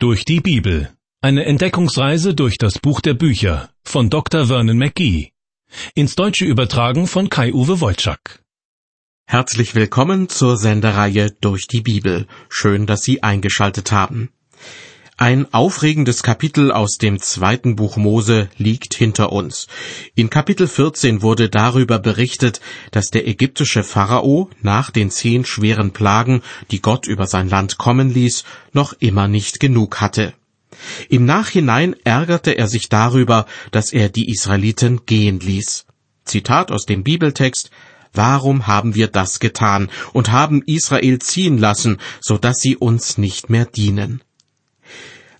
Durch die Bibel. Eine Entdeckungsreise durch das Buch der Bücher von Dr. Vernon McGee. Ins Deutsche übertragen von Kai-Uwe Wolczak. Herzlich willkommen zur Sendereihe Durch die Bibel. Schön, dass Sie eingeschaltet haben. Ein aufregendes Kapitel aus dem zweiten Buch Mose liegt hinter uns. In Kapitel 14 wurde darüber berichtet, dass der ägyptische Pharao nach den zehn schweren Plagen, die Gott über sein Land kommen ließ, noch immer nicht genug hatte. Im Nachhinein ärgerte er sich darüber, dass er die Israeliten gehen ließ. Zitat aus dem Bibeltext Warum haben wir das getan und haben Israel ziehen lassen, so dass sie uns nicht mehr dienen?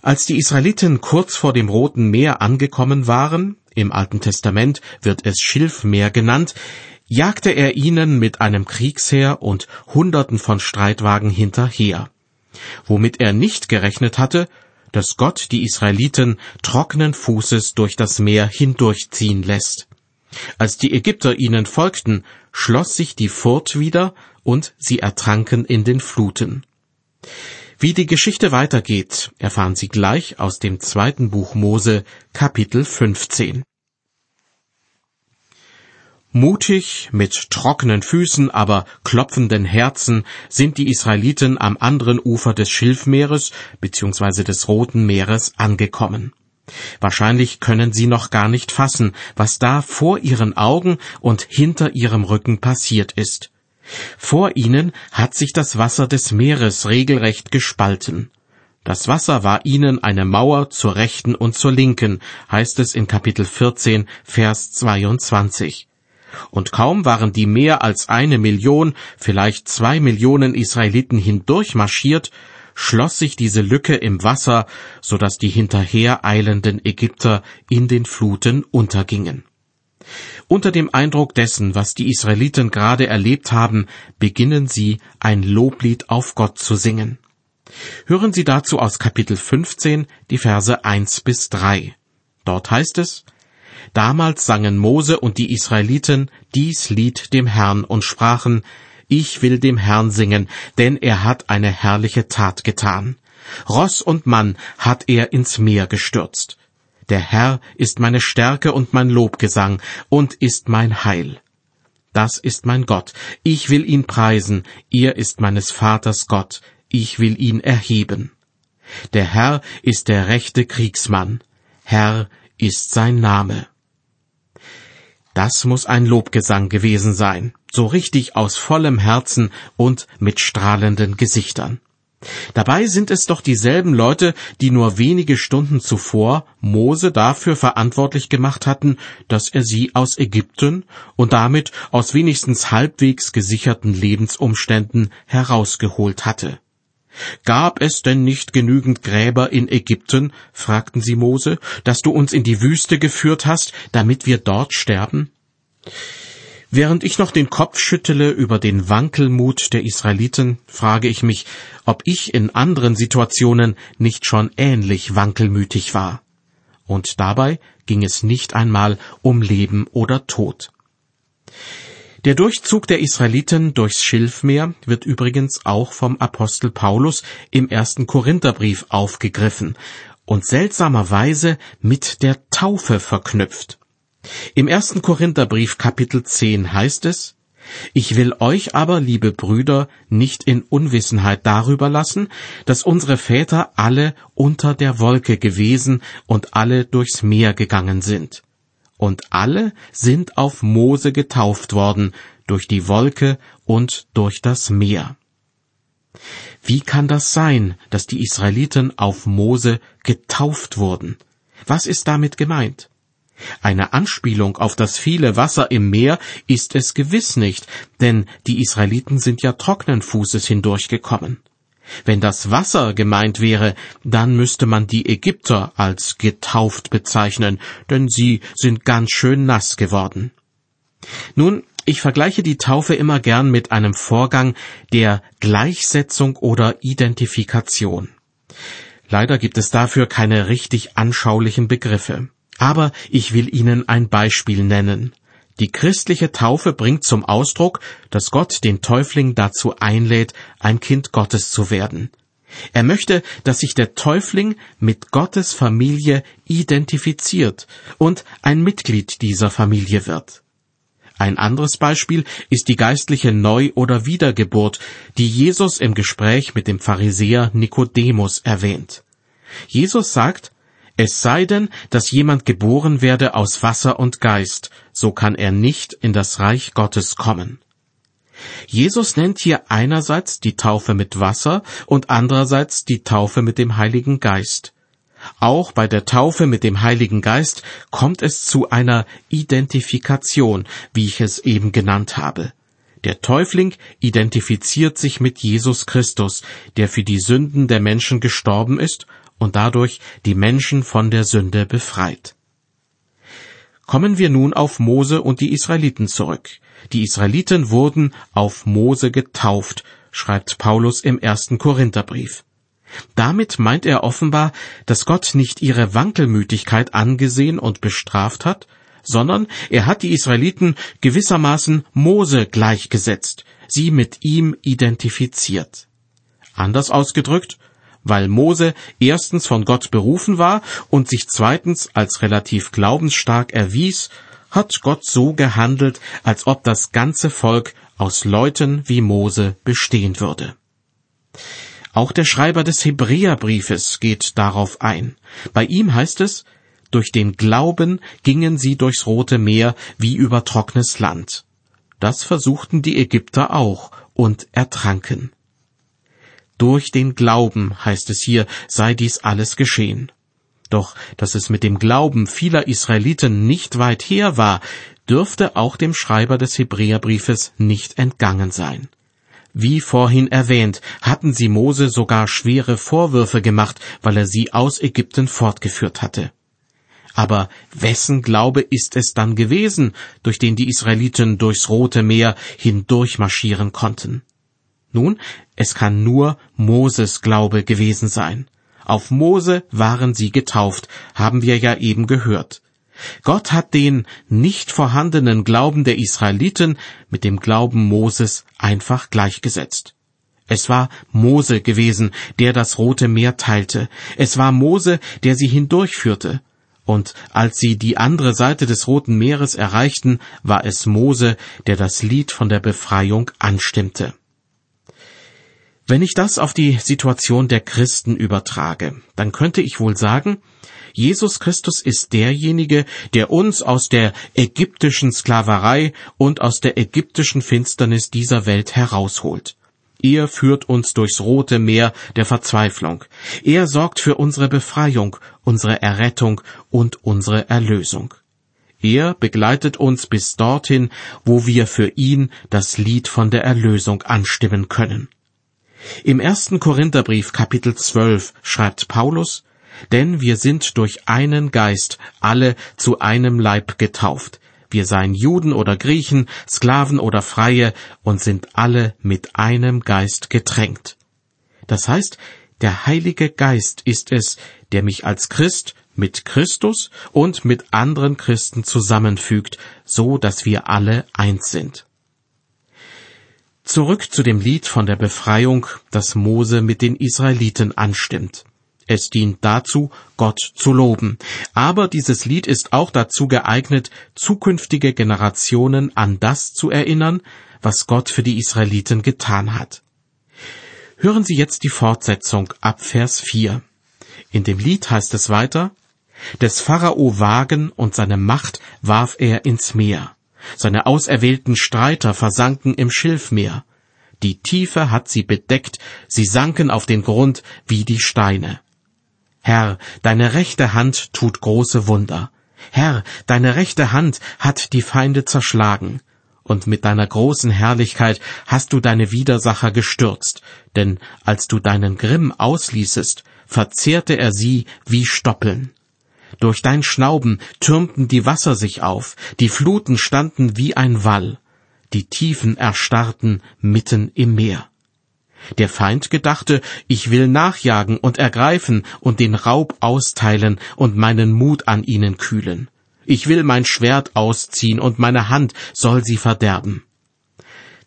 Als die Israeliten kurz vor dem Roten Meer angekommen waren, im Alten Testament wird es Schilfmeer genannt, jagte er ihnen mit einem Kriegsheer und Hunderten von Streitwagen hinterher. Womit er nicht gerechnet hatte, dass Gott die Israeliten trockenen Fußes durch das Meer hindurchziehen lässt. Als die Ägypter ihnen folgten, schloss sich die Furt wieder und sie ertranken in den Fluten. Wie die Geschichte weitergeht, erfahren Sie gleich aus dem zweiten Buch Mose, Kapitel 15. Mutig, mit trockenen Füßen, aber klopfenden Herzen sind die Israeliten am anderen Ufer des Schilfmeeres bzw. des Roten Meeres angekommen. Wahrscheinlich können sie noch gar nicht fassen, was da vor ihren Augen und hinter ihrem Rücken passiert ist. Vor ihnen hat sich das Wasser des Meeres regelrecht gespalten. Das Wasser war ihnen eine Mauer zur rechten und zur linken, heißt es in Kapitel 14, Vers 22. Und kaum waren die mehr als eine Million, vielleicht zwei Millionen Israeliten hindurchmarschiert, schloss sich diese Lücke im Wasser, so dass die hinterher eilenden Ägypter in den Fluten untergingen. Unter dem Eindruck dessen, was die Israeliten gerade erlebt haben, beginnen sie ein Loblied auf Gott zu singen. Hören Sie dazu aus Kapitel 15 die Verse 1 bis 3. Dort heißt es, Damals sangen Mose und die Israeliten dies Lied dem Herrn und sprachen, Ich will dem Herrn singen, denn er hat eine herrliche Tat getan. Ross und Mann hat er ins Meer gestürzt. Der Herr ist meine Stärke und mein Lobgesang und ist mein Heil. Das ist mein Gott, ich will ihn preisen, er ist meines Vaters Gott, ich will ihn erheben. Der Herr ist der rechte Kriegsmann, Herr ist sein Name. Das muss ein Lobgesang gewesen sein, so richtig aus vollem Herzen und mit strahlenden Gesichtern. Dabei sind es doch dieselben Leute, die nur wenige Stunden zuvor Mose dafür verantwortlich gemacht hatten, dass er sie aus Ägypten und damit aus wenigstens halbwegs gesicherten Lebensumständen herausgeholt hatte. Gab es denn nicht genügend Gräber in Ägypten, fragten sie Mose, dass du uns in die Wüste geführt hast, damit wir dort sterben? Während ich noch den Kopf schüttele über den Wankelmut der Israeliten, frage ich mich, ob ich in anderen Situationen nicht schon ähnlich wankelmütig war. Und dabei ging es nicht einmal um Leben oder Tod. Der Durchzug der Israeliten durchs Schilfmeer wird übrigens auch vom Apostel Paulus im ersten Korintherbrief aufgegriffen und seltsamerweise mit der Taufe verknüpft. Im ersten Korintherbrief Kapitel 10 heißt es, ich will euch aber, liebe Brüder, nicht in Unwissenheit darüber lassen, dass unsere Väter alle unter der Wolke gewesen und alle durchs Meer gegangen sind. Und alle sind auf Mose getauft worden, durch die Wolke und durch das Meer. Wie kann das sein, dass die Israeliten auf Mose getauft wurden? Was ist damit gemeint? Eine Anspielung auf das viele Wasser im Meer ist es gewiss nicht, denn die Israeliten sind ja trockenen Fußes hindurchgekommen. Wenn das Wasser gemeint wäre, dann müsste man die Ägypter als getauft bezeichnen, denn sie sind ganz schön nass geworden. Nun, ich vergleiche die Taufe immer gern mit einem Vorgang der Gleichsetzung oder Identifikation. Leider gibt es dafür keine richtig anschaulichen Begriffe. Aber ich will Ihnen ein Beispiel nennen. Die christliche Taufe bringt zum Ausdruck, dass Gott den Täufling dazu einlädt, ein Kind Gottes zu werden. Er möchte, dass sich der Täufling mit Gottes Familie identifiziert und ein Mitglied dieser Familie wird. Ein anderes Beispiel ist die geistliche Neu- oder Wiedergeburt, die Jesus im Gespräch mit dem Pharisäer Nikodemus erwähnt. Jesus sagt, es sei denn, dass jemand geboren werde aus Wasser und Geist, so kann er nicht in das Reich Gottes kommen. Jesus nennt hier einerseits die Taufe mit Wasser und andererseits die Taufe mit dem Heiligen Geist. Auch bei der Taufe mit dem Heiligen Geist kommt es zu einer Identifikation, wie ich es eben genannt habe. Der Täufling identifiziert sich mit Jesus Christus, der für die Sünden der Menschen gestorben ist und dadurch die Menschen von der Sünde befreit. Kommen wir nun auf Mose und die Israeliten zurück. Die Israeliten wurden auf Mose getauft, schreibt Paulus im ersten Korintherbrief. Damit meint er offenbar, dass Gott nicht ihre Wankelmütigkeit angesehen und bestraft hat, sondern er hat die Israeliten gewissermaßen Mose gleichgesetzt, sie mit ihm identifiziert. Anders ausgedrückt, weil Mose erstens von Gott berufen war und sich zweitens als relativ glaubensstark erwies, hat Gott so gehandelt, als ob das ganze Volk aus Leuten wie Mose bestehen würde. Auch der Schreiber des Hebräerbriefes geht darauf ein. Bei ihm heißt es, durch den Glauben gingen sie durchs Rote Meer wie über trockenes Land. Das versuchten die Ägypter auch und ertranken. Durch den Glauben, heißt es hier, sei dies alles geschehen. Doch dass es mit dem Glauben vieler Israeliten nicht weit her war, dürfte auch dem Schreiber des Hebräerbriefes nicht entgangen sein. Wie vorhin erwähnt, hatten sie Mose sogar schwere Vorwürfe gemacht, weil er sie aus Ägypten fortgeführt hatte. Aber wessen Glaube ist es dann gewesen, durch den die Israeliten durchs Rote Meer hindurchmarschieren konnten? Nun, es kann nur Moses Glaube gewesen sein. Auf Mose waren sie getauft, haben wir ja eben gehört. Gott hat den nicht vorhandenen Glauben der Israeliten mit dem Glauben Moses einfach gleichgesetzt. Es war Mose gewesen, der das Rote Meer teilte. Es war Mose, der sie hindurchführte. Und als sie die andere Seite des Roten Meeres erreichten, war es Mose, der das Lied von der Befreiung anstimmte. Wenn ich das auf die Situation der Christen übertrage, dann könnte ich wohl sagen, Jesus Christus ist derjenige, der uns aus der ägyptischen Sklaverei und aus der ägyptischen Finsternis dieser Welt herausholt. Er führt uns durchs rote Meer der Verzweiflung. Er sorgt für unsere Befreiung, unsere Errettung und unsere Erlösung. Er begleitet uns bis dorthin, wo wir für ihn das Lied von der Erlösung anstimmen können. Im ersten Korintherbrief Kapitel 12 schreibt Paulus, denn wir sind durch einen Geist alle zu einem Leib getauft. Wir seien Juden oder Griechen, Sklaven oder Freie und sind alle mit einem Geist getränkt. Das heißt, der Heilige Geist ist es, der mich als Christ mit Christus und mit anderen Christen zusammenfügt, so dass wir alle eins sind. Zurück zu dem Lied von der Befreiung, das Mose mit den Israeliten anstimmt. Es dient dazu, Gott zu loben. Aber dieses Lied ist auch dazu geeignet, zukünftige Generationen an das zu erinnern, was Gott für die Israeliten getan hat. Hören Sie jetzt die Fortsetzung ab Vers 4. In dem Lied heißt es weiter, Des Pharao Wagen und seine Macht warf er ins Meer. Seine auserwählten Streiter versanken im Schilfmeer. Die Tiefe hat sie bedeckt, sie sanken auf den Grund wie die Steine. Herr, deine rechte Hand tut große Wunder. Herr, deine rechte Hand hat die Feinde zerschlagen. Und mit deiner großen Herrlichkeit hast du deine Widersacher gestürzt, denn als du deinen Grimm ausließest, verzehrte er sie wie Stoppeln. Durch dein Schnauben türmten die Wasser sich auf, die Fluten standen wie ein Wall, die Tiefen erstarrten mitten im Meer. Der Feind gedachte, ich will nachjagen und ergreifen und den Raub austeilen und meinen Mut an ihnen kühlen. Ich will mein Schwert ausziehen und meine Hand soll sie verderben.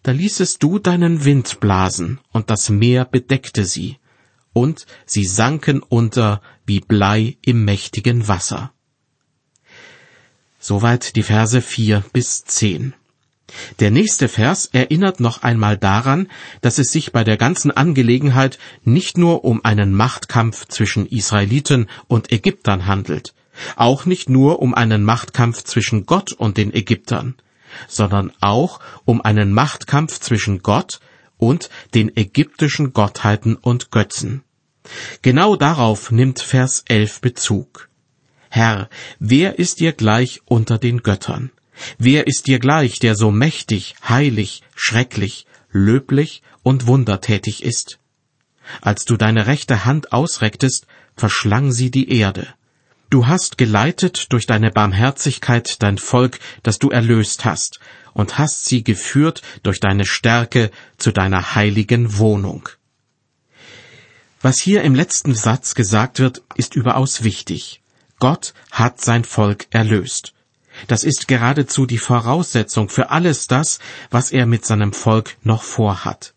Da ließest du deinen Wind blasen, und das Meer bedeckte sie, und sie sanken unter wie Blei im mächtigen Wasser. Soweit die Verse vier bis zehn. Der nächste Vers erinnert noch einmal daran, dass es sich bei der ganzen Angelegenheit nicht nur um einen Machtkampf zwischen Israeliten und Ägyptern handelt, auch nicht nur um einen Machtkampf zwischen Gott und den Ägyptern, sondern auch um einen Machtkampf zwischen Gott und den ägyptischen Gottheiten und Götzen. Genau darauf nimmt Vers 11 Bezug. Herr, wer ist dir gleich unter den Göttern? Wer ist dir gleich, der so mächtig, heilig, schrecklich, löblich und wundertätig ist? Als du deine rechte Hand ausrecktest, verschlang sie die Erde. Du hast geleitet durch deine Barmherzigkeit dein Volk, das du erlöst hast, und hast sie geführt durch deine Stärke zu deiner heiligen Wohnung. Was hier im letzten Satz gesagt wird, ist überaus wichtig. Gott hat sein Volk erlöst. Das ist geradezu die Voraussetzung für alles das, was er mit seinem Volk noch vorhat.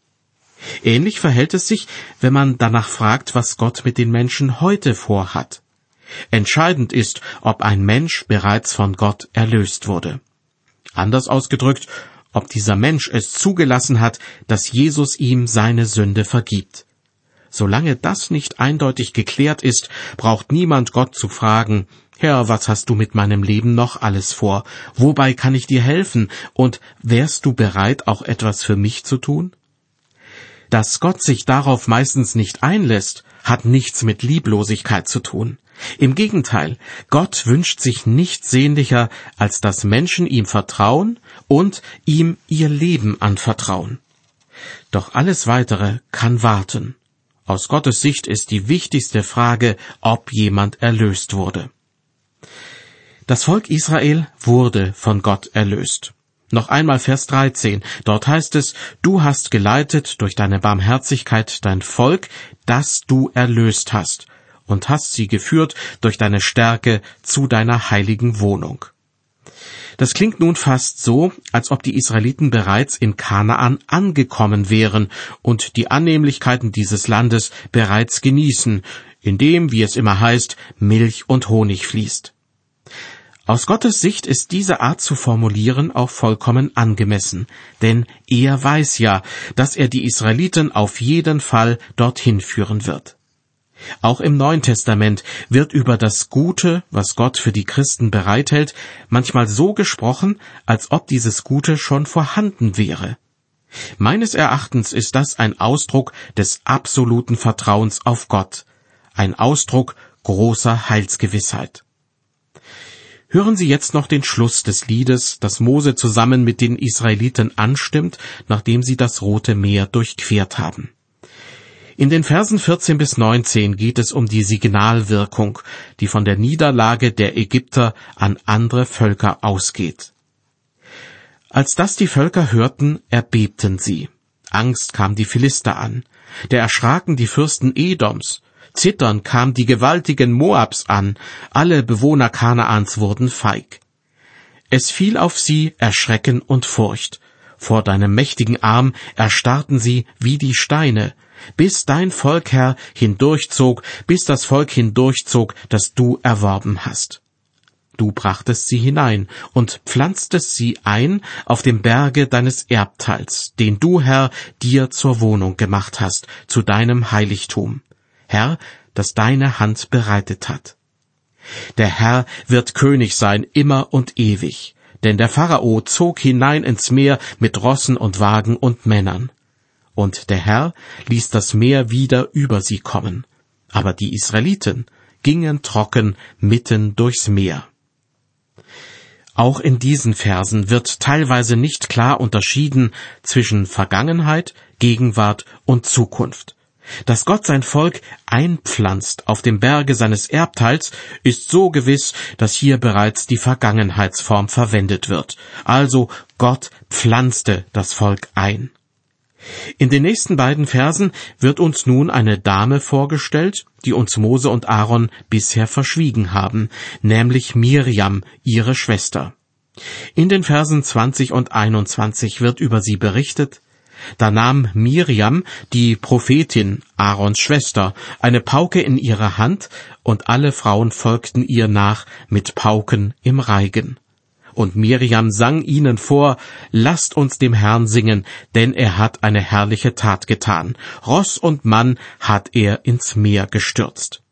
Ähnlich verhält es sich, wenn man danach fragt, was Gott mit den Menschen heute vorhat. Entscheidend ist, ob ein Mensch bereits von Gott erlöst wurde. Anders ausgedrückt, ob dieser Mensch es zugelassen hat, dass Jesus ihm seine Sünde vergibt. Solange das nicht eindeutig geklärt ist, braucht niemand Gott zu fragen, Herr, was hast du mit meinem Leben noch alles vor? Wobei kann ich dir helfen? Und wärst du bereit, auch etwas für mich zu tun? Dass Gott sich darauf meistens nicht einlässt, hat nichts mit Lieblosigkeit zu tun. Im Gegenteil, Gott wünscht sich nichts sehnlicher, als dass Menschen ihm vertrauen und ihm ihr Leben anvertrauen. Doch alles weitere kann warten. Aus Gottes Sicht ist die wichtigste Frage, ob jemand erlöst wurde. Das Volk Israel wurde von Gott erlöst. Noch einmal Vers 13. Dort heißt es, du hast geleitet durch deine Barmherzigkeit dein Volk, das du erlöst hast, und hast sie geführt durch deine Stärke zu deiner heiligen Wohnung. Das klingt nun fast so, als ob die Israeliten bereits in Kanaan angekommen wären und die Annehmlichkeiten dieses Landes bereits genießen, in dem, wie es immer heißt, Milch und Honig fließt. Aus Gottes Sicht ist diese Art zu formulieren auch vollkommen angemessen, denn er weiß ja, dass er die Israeliten auf jeden Fall dorthin führen wird. Auch im Neuen Testament wird über das Gute, was Gott für die Christen bereithält, manchmal so gesprochen, als ob dieses Gute schon vorhanden wäre. Meines Erachtens ist das ein Ausdruck des absoluten Vertrauens auf Gott, ein Ausdruck großer Heilsgewissheit. Hören Sie jetzt noch den Schluss des Liedes, das Mose zusammen mit den Israeliten anstimmt, nachdem sie das Rote Meer durchquert haben. In den Versen 14 bis 19 geht es um die Signalwirkung, die von der Niederlage der Ägypter an andere Völker ausgeht. Als das die Völker hörten, erbebten sie. Angst kam die Philister an. Der erschraken die Fürsten Edoms. Zittern kam die gewaltigen Moabs an, alle Bewohner Kanaans wurden feig. Es fiel auf sie Erschrecken und Furcht. Vor deinem mächtigen Arm erstarrten sie wie die Steine, bis dein Volk, Herr, hindurchzog, bis das Volk hindurchzog, das du erworben hast. Du brachtest sie hinein und pflanztest sie ein auf dem Berge deines Erbteils, den du, Herr, dir zur Wohnung gemacht hast, zu deinem Heiligtum. Herr, das deine Hand bereitet hat. Der Herr wird König sein immer und ewig, denn der Pharao zog hinein ins Meer mit Rossen und Wagen und Männern. Und der Herr ließ das Meer wieder über sie kommen. Aber die Israeliten gingen trocken mitten durchs Meer. Auch in diesen Versen wird teilweise nicht klar unterschieden zwischen Vergangenheit, Gegenwart und Zukunft. Dass Gott sein Volk einpflanzt auf dem Berge seines Erbteils, ist so gewiss, dass hier bereits die Vergangenheitsform verwendet wird. Also Gott pflanzte das Volk ein. In den nächsten beiden Versen wird uns nun eine Dame vorgestellt, die uns Mose und Aaron bisher verschwiegen haben, nämlich Miriam, ihre Schwester. In den Versen 20 und 21 wird über sie berichtet, Da nahm Miriam, die Prophetin, Aarons Schwester, eine Pauke in ihre Hand, und alle Frauen folgten ihr nach mit Pauken im Reigen. Und Miriam sang ihnen vor, Lasst uns dem Herrn singen, denn er hat eine herrliche Tat getan. Ross und Mann hat er ins Meer gestürzt.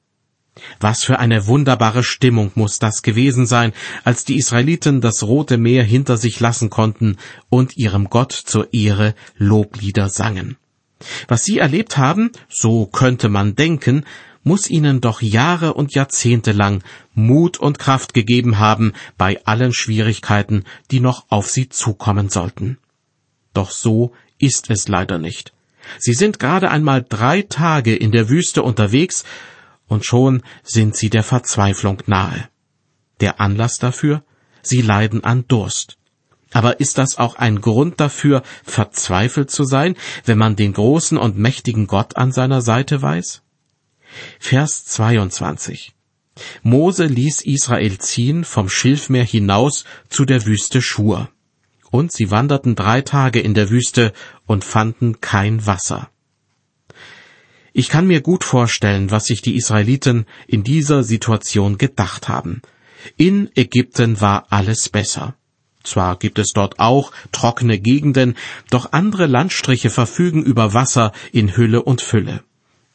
Was für eine wunderbare Stimmung muss das gewesen sein, als die Israeliten das Rote Meer hinter sich lassen konnten und ihrem Gott zur Ehre Loblieder sangen. Was sie erlebt haben, so könnte man denken, muss ihnen doch Jahre und Jahrzehnte lang Mut und Kraft gegeben haben bei allen Schwierigkeiten, die noch auf sie zukommen sollten. Doch so ist es leider nicht. Sie sind gerade einmal drei Tage in der Wüste unterwegs und schon sind sie der Verzweiflung nahe. Der Anlass dafür? Sie leiden an Durst. Aber ist das auch ein Grund dafür, verzweifelt zu sein, wenn man den großen und mächtigen Gott an seiner Seite weiß? Vers 22. Mose ließ Israel ziehen vom Schilfmeer hinaus zu der Wüste Schur. Und sie wanderten drei Tage in der Wüste und fanden kein Wasser. Ich kann mir gut vorstellen, was sich die Israeliten in dieser Situation gedacht haben. In Ägypten war alles besser. Zwar gibt es dort auch trockene Gegenden, doch andere Landstriche verfügen über Wasser in Hülle und Fülle.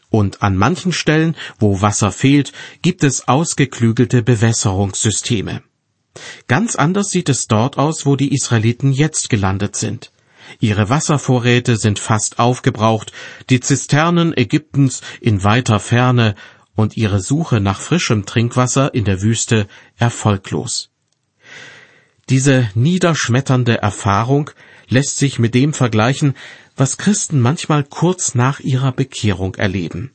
Und an manchen Stellen, wo Wasser fehlt, gibt es ausgeklügelte Bewässerungssysteme. Ganz anders sieht es dort aus, wo die Israeliten jetzt gelandet sind. Ihre Wasservorräte sind fast aufgebraucht, die Zisternen Ägyptens in weiter Ferne und ihre Suche nach frischem Trinkwasser in der Wüste erfolglos. Diese niederschmetternde Erfahrung lässt sich mit dem vergleichen, was Christen manchmal kurz nach ihrer Bekehrung erleben.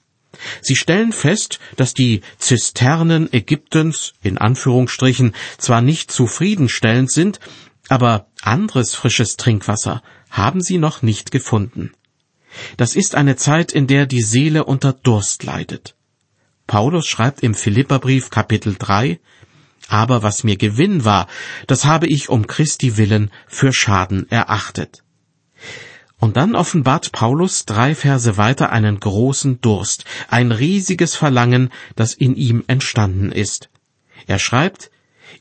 Sie stellen fest, dass die Zisternen Ägyptens in Anführungsstrichen zwar nicht zufriedenstellend sind, aber anderes frisches Trinkwasser haben sie noch nicht gefunden. Das ist eine Zeit, in der die Seele unter Durst leidet. Paulus schreibt im Philipperbrief Kapitel 3, aber was mir Gewinn war, das habe ich um Christi willen für Schaden erachtet. Und dann offenbart Paulus drei Verse weiter einen großen Durst, ein riesiges Verlangen, das in ihm entstanden ist. Er schreibt,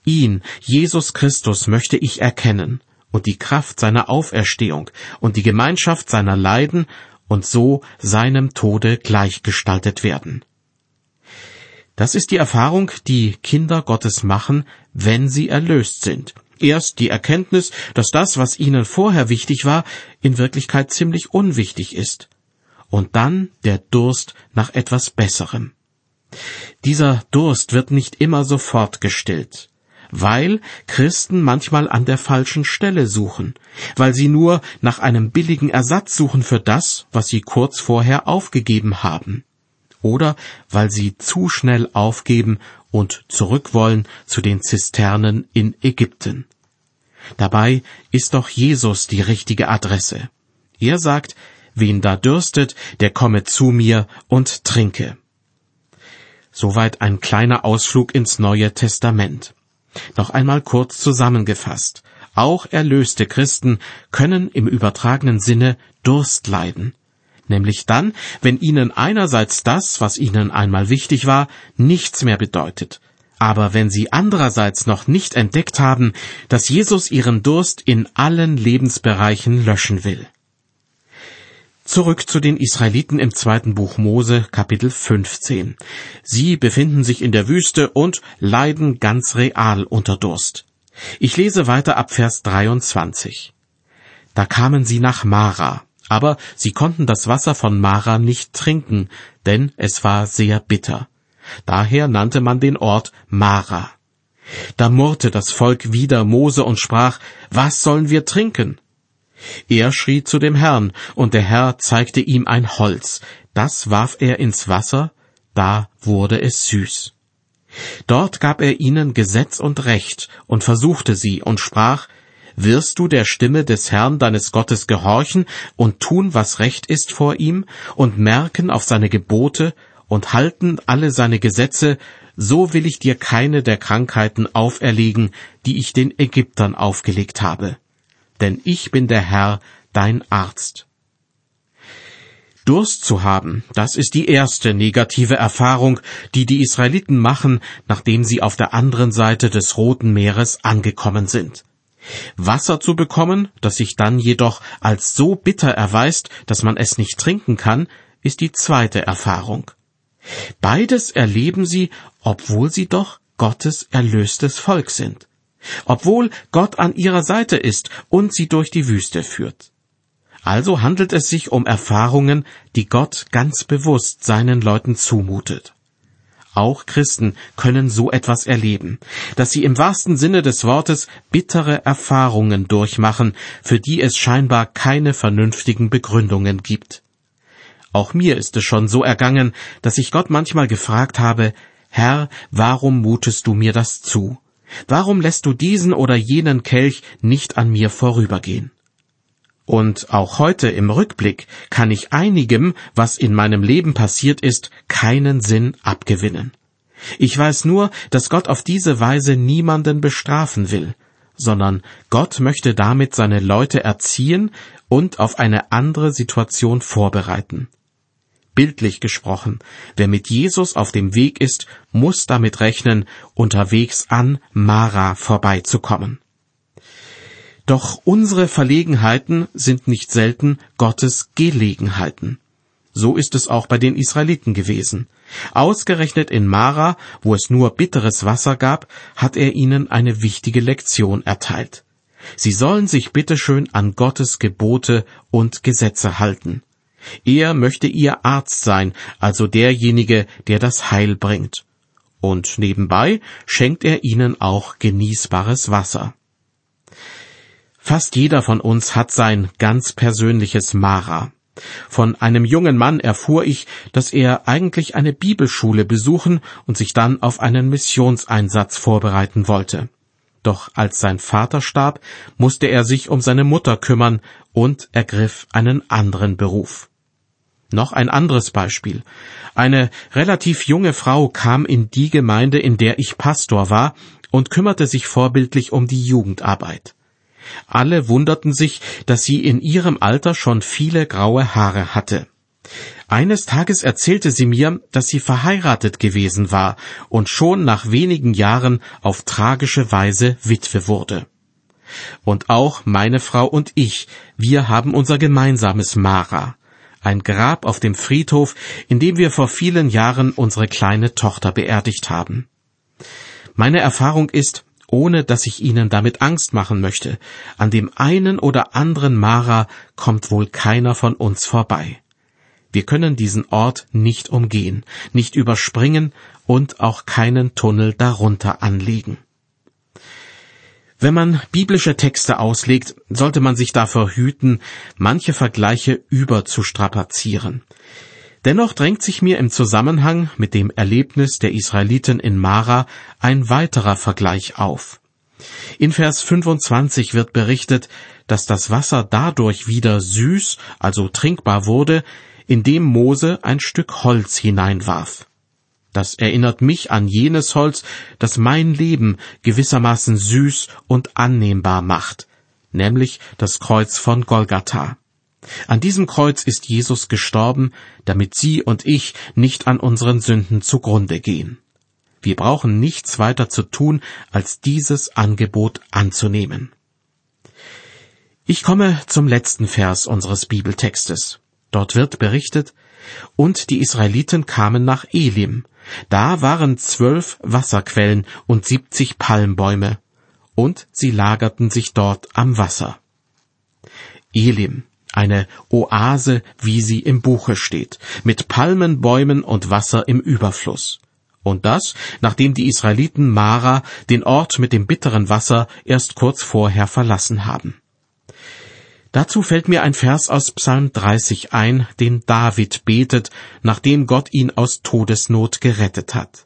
Ihn, Jesus Christus, möchte ich erkennen und die Kraft seiner Auferstehung und die Gemeinschaft seiner Leiden und so seinem Tode gleichgestaltet werden. Das ist die Erfahrung, die Kinder Gottes machen, wenn sie erlöst sind. Erst die Erkenntnis, dass das, was ihnen vorher wichtig war, in Wirklichkeit ziemlich unwichtig ist. Und dann der Durst nach etwas Besserem. Dieser Durst wird nicht immer sofort gestillt weil Christen manchmal an der falschen Stelle suchen, weil sie nur nach einem billigen Ersatz suchen für das, was sie kurz vorher aufgegeben haben, oder weil sie zu schnell aufgeben und zurück wollen zu den Zisternen in Ägypten. Dabei ist doch Jesus die richtige Adresse. Er sagt, wen da dürstet, der komme zu mir und trinke. Soweit ein kleiner Ausflug ins Neue Testament. Noch einmal kurz zusammengefasst. Auch erlöste Christen können im übertragenen Sinne Durst leiden. Nämlich dann, wenn ihnen einerseits das, was ihnen einmal wichtig war, nichts mehr bedeutet. Aber wenn sie andererseits noch nicht entdeckt haben, dass Jesus ihren Durst in allen Lebensbereichen löschen will. Zurück zu den Israeliten im zweiten Buch Mose, Kapitel 15. Sie befinden sich in der Wüste und leiden ganz real unter Durst. Ich lese weiter ab Vers 23. Da kamen sie nach Mara, aber sie konnten das Wasser von Mara nicht trinken, denn es war sehr bitter. Daher nannte man den Ort Mara. Da murrte das Volk wieder Mose und sprach, was sollen wir trinken? Er schrie zu dem Herrn, und der Herr zeigte ihm ein Holz, das warf er ins Wasser, da wurde es süß. Dort gab er ihnen Gesetz und Recht und versuchte sie und sprach, Wirst du der Stimme des Herrn deines Gottes gehorchen und tun, was recht ist vor ihm, und merken auf seine Gebote und halten alle seine Gesetze, so will ich dir keine der Krankheiten auferlegen, die ich den Ägyptern aufgelegt habe denn ich bin der Herr, dein Arzt. Durst zu haben, das ist die erste negative Erfahrung, die die Israeliten machen, nachdem sie auf der anderen Seite des Roten Meeres angekommen sind. Wasser zu bekommen, das sich dann jedoch als so bitter erweist, dass man es nicht trinken kann, ist die zweite Erfahrung. Beides erleben sie, obwohl sie doch Gottes erlöstes Volk sind, obwohl Gott an ihrer Seite ist und sie durch die Wüste führt. Also handelt es sich um Erfahrungen, die Gott ganz bewusst seinen Leuten zumutet. Auch Christen können so etwas erleben, dass sie im wahrsten Sinne des Wortes bittere Erfahrungen durchmachen, für die es scheinbar keine vernünftigen Begründungen gibt. Auch mir ist es schon so ergangen, dass ich Gott manchmal gefragt habe, Herr, warum mutest du mir das zu? Warum lässt du diesen oder jenen Kelch nicht an mir vorübergehen? Und auch heute im Rückblick kann ich einigem, was in meinem Leben passiert ist, keinen Sinn abgewinnen. Ich weiß nur, dass Gott auf diese Weise niemanden bestrafen will, sondern Gott möchte damit seine Leute erziehen und auf eine andere Situation vorbereiten. Bildlich gesprochen, wer mit Jesus auf dem Weg ist, muss damit rechnen, unterwegs an Mara vorbeizukommen. Doch unsere Verlegenheiten sind nicht selten Gottes Gelegenheiten. So ist es auch bei den Israeliten gewesen. Ausgerechnet in Mara, wo es nur bitteres Wasser gab, hat er ihnen eine wichtige Lektion erteilt. Sie sollen sich bitteschön an Gottes Gebote und Gesetze halten. Er möchte ihr Arzt sein, also derjenige, der das Heil bringt. Und nebenbei schenkt er ihnen auch genießbares Wasser. Fast jeder von uns hat sein ganz persönliches Mara. Von einem jungen Mann erfuhr ich, dass er eigentlich eine Bibelschule besuchen und sich dann auf einen Missionseinsatz vorbereiten wollte. Doch als sein Vater starb, musste er sich um seine Mutter kümmern und ergriff einen anderen Beruf. Noch ein anderes Beispiel. Eine relativ junge Frau kam in die Gemeinde, in der ich Pastor war, und kümmerte sich vorbildlich um die Jugendarbeit. Alle wunderten sich, dass sie in ihrem Alter schon viele graue Haare hatte. Eines Tages erzählte sie mir, dass sie verheiratet gewesen war und schon nach wenigen Jahren auf tragische Weise Witwe wurde. Und auch meine Frau und ich, wir haben unser gemeinsames Mara, ein Grab auf dem Friedhof, in dem wir vor vielen Jahren unsere kleine Tochter beerdigt haben. Meine Erfahrung ist, ohne dass ich Ihnen damit Angst machen möchte. An dem einen oder anderen Mara kommt wohl keiner von uns vorbei. Wir können diesen Ort nicht umgehen, nicht überspringen und auch keinen Tunnel darunter anlegen. Wenn man biblische Texte auslegt, sollte man sich davor hüten, manche Vergleiche überzustrapazieren. Dennoch drängt sich mir im Zusammenhang mit dem Erlebnis der Israeliten in Mara ein weiterer Vergleich auf. In Vers 25 wird berichtet, dass das Wasser dadurch wieder süß, also trinkbar wurde, indem Mose ein Stück Holz hineinwarf. Das erinnert mich an jenes Holz, das mein Leben gewissermaßen süß und annehmbar macht, nämlich das Kreuz von Golgatha. An diesem Kreuz ist Jesus gestorben, damit Sie und ich nicht an unseren Sünden zugrunde gehen. Wir brauchen nichts weiter zu tun, als dieses Angebot anzunehmen. Ich komme zum letzten Vers unseres Bibeltextes. Dort wird berichtet, und die Israeliten kamen nach Elim. Da waren zwölf Wasserquellen und siebzig Palmbäume, und sie lagerten sich dort am Wasser. Elim, eine Oase, wie sie im Buche steht, mit Palmenbäumen und Wasser im Überfluss. Und das, nachdem die Israeliten Mara, den Ort mit dem bitteren Wasser, erst kurz vorher verlassen haben. Dazu fällt mir ein Vers aus Psalm 30 ein, den David betet, nachdem Gott ihn aus Todesnot gerettet hat.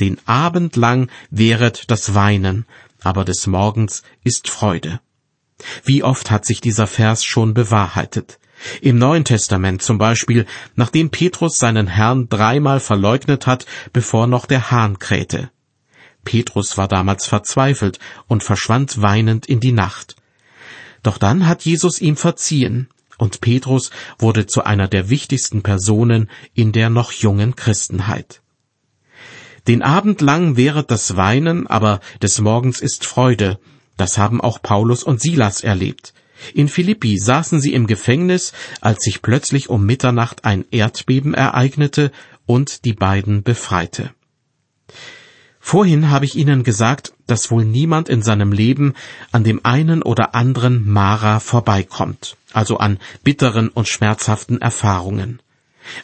Den Abend lang währet das Weinen, aber des Morgens ist Freude. Wie oft hat sich dieser Vers schon bewahrheitet? Im Neuen Testament zum Beispiel, nachdem Petrus seinen Herrn dreimal verleugnet hat, bevor noch der Hahn krähte. Petrus war damals verzweifelt und verschwand weinend in die Nacht. Doch dann hat Jesus ihm verziehen, und Petrus wurde zu einer der wichtigsten Personen in der noch jungen Christenheit. Den Abend lang währet das Weinen, aber des Morgens ist Freude. Das haben auch Paulus und Silas erlebt. In Philippi saßen sie im Gefängnis, als sich plötzlich um Mitternacht ein Erdbeben ereignete und die beiden befreite. Vorhin habe ich Ihnen gesagt, dass wohl niemand in seinem Leben an dem einen oder anderen Mara vorbeikommt, also an bitteren und schmerzhaften Erfahrungen.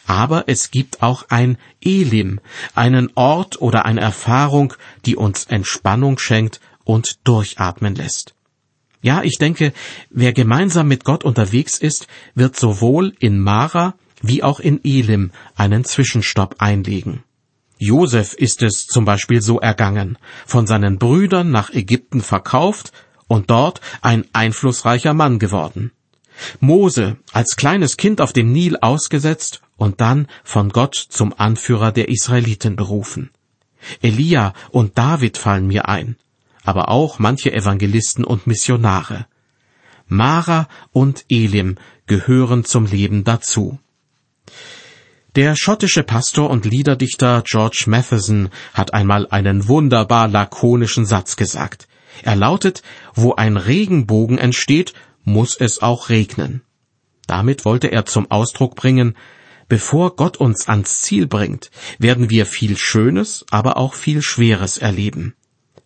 Aber es gibt auch ein Elim, einen Ort oder eine Erfahrung, die uns Entspannung schenkt und durchatmen lässt. Ja, ich denke, wer gemeinsam mit Gott unterwegs ist, wird sowohl in Mara wie auch in Elim einen Zwischenstopp einlegen. Josef ist es zum Beispiel so ergangen, von seinen Brüdern nach Ägypten verkauft und dort ein einflussreicher Mann geworden. Mose als kleines Kind auf dem Nil ausgesetzt und dann von Gott zum Anführer der Israeliten berufen. Elia und David fallen mir ein, aber auch manche Evangelisten und Missionare. Mara und Elim gehören zum Leben dazu. Der schottische Pastor und Liederdichter George Matheson hat einmal einen wunderbar lakonischen Satz gesagt. Er lautet, wo ein Regenbogen entsteht, muss es auch regnen. Damit wollte er zum Ausdruck bringen, Bevor Gott uns ans Ziel bringt, werden wir viel Schönes, aber auch viel Schweres erleben.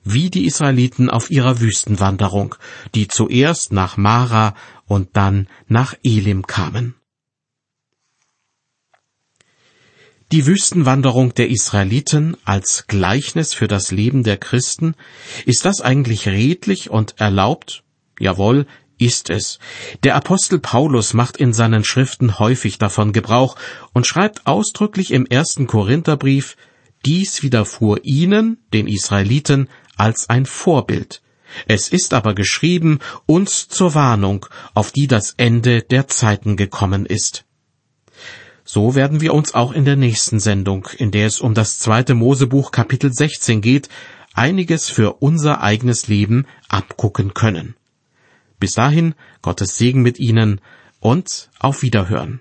Wie die Israeliten auf ihrer Wüstenwanderung, die zuerst nach Mara und dann nach Elim kamen. Die Wüstenwanderung der Israeliten als Gleichnis für das Leben der Christen, ist das eigentlich redlich und erlaubt? Jawohl, ist es. Der Apostel Paulus macht in seinen Schriften häufig davon Gebrauch und schreibt ausdrücklich im ersten Korintherbrief, dies widerfuhr ihnen, den Israeliten, als ein Vorbild. Es ist aber geschrieben uns zur Warnung, auf die das Ende der Zeiten gekommen ist. So werden wir uns auch in der nächsten Sendung, in der es um das zweite Mosebuch Kapitel 16 geht, einiges für unser eigenes Leben abgucken können. Bis dahin Gottes Segen mit Ihnen und auf Wiederhören.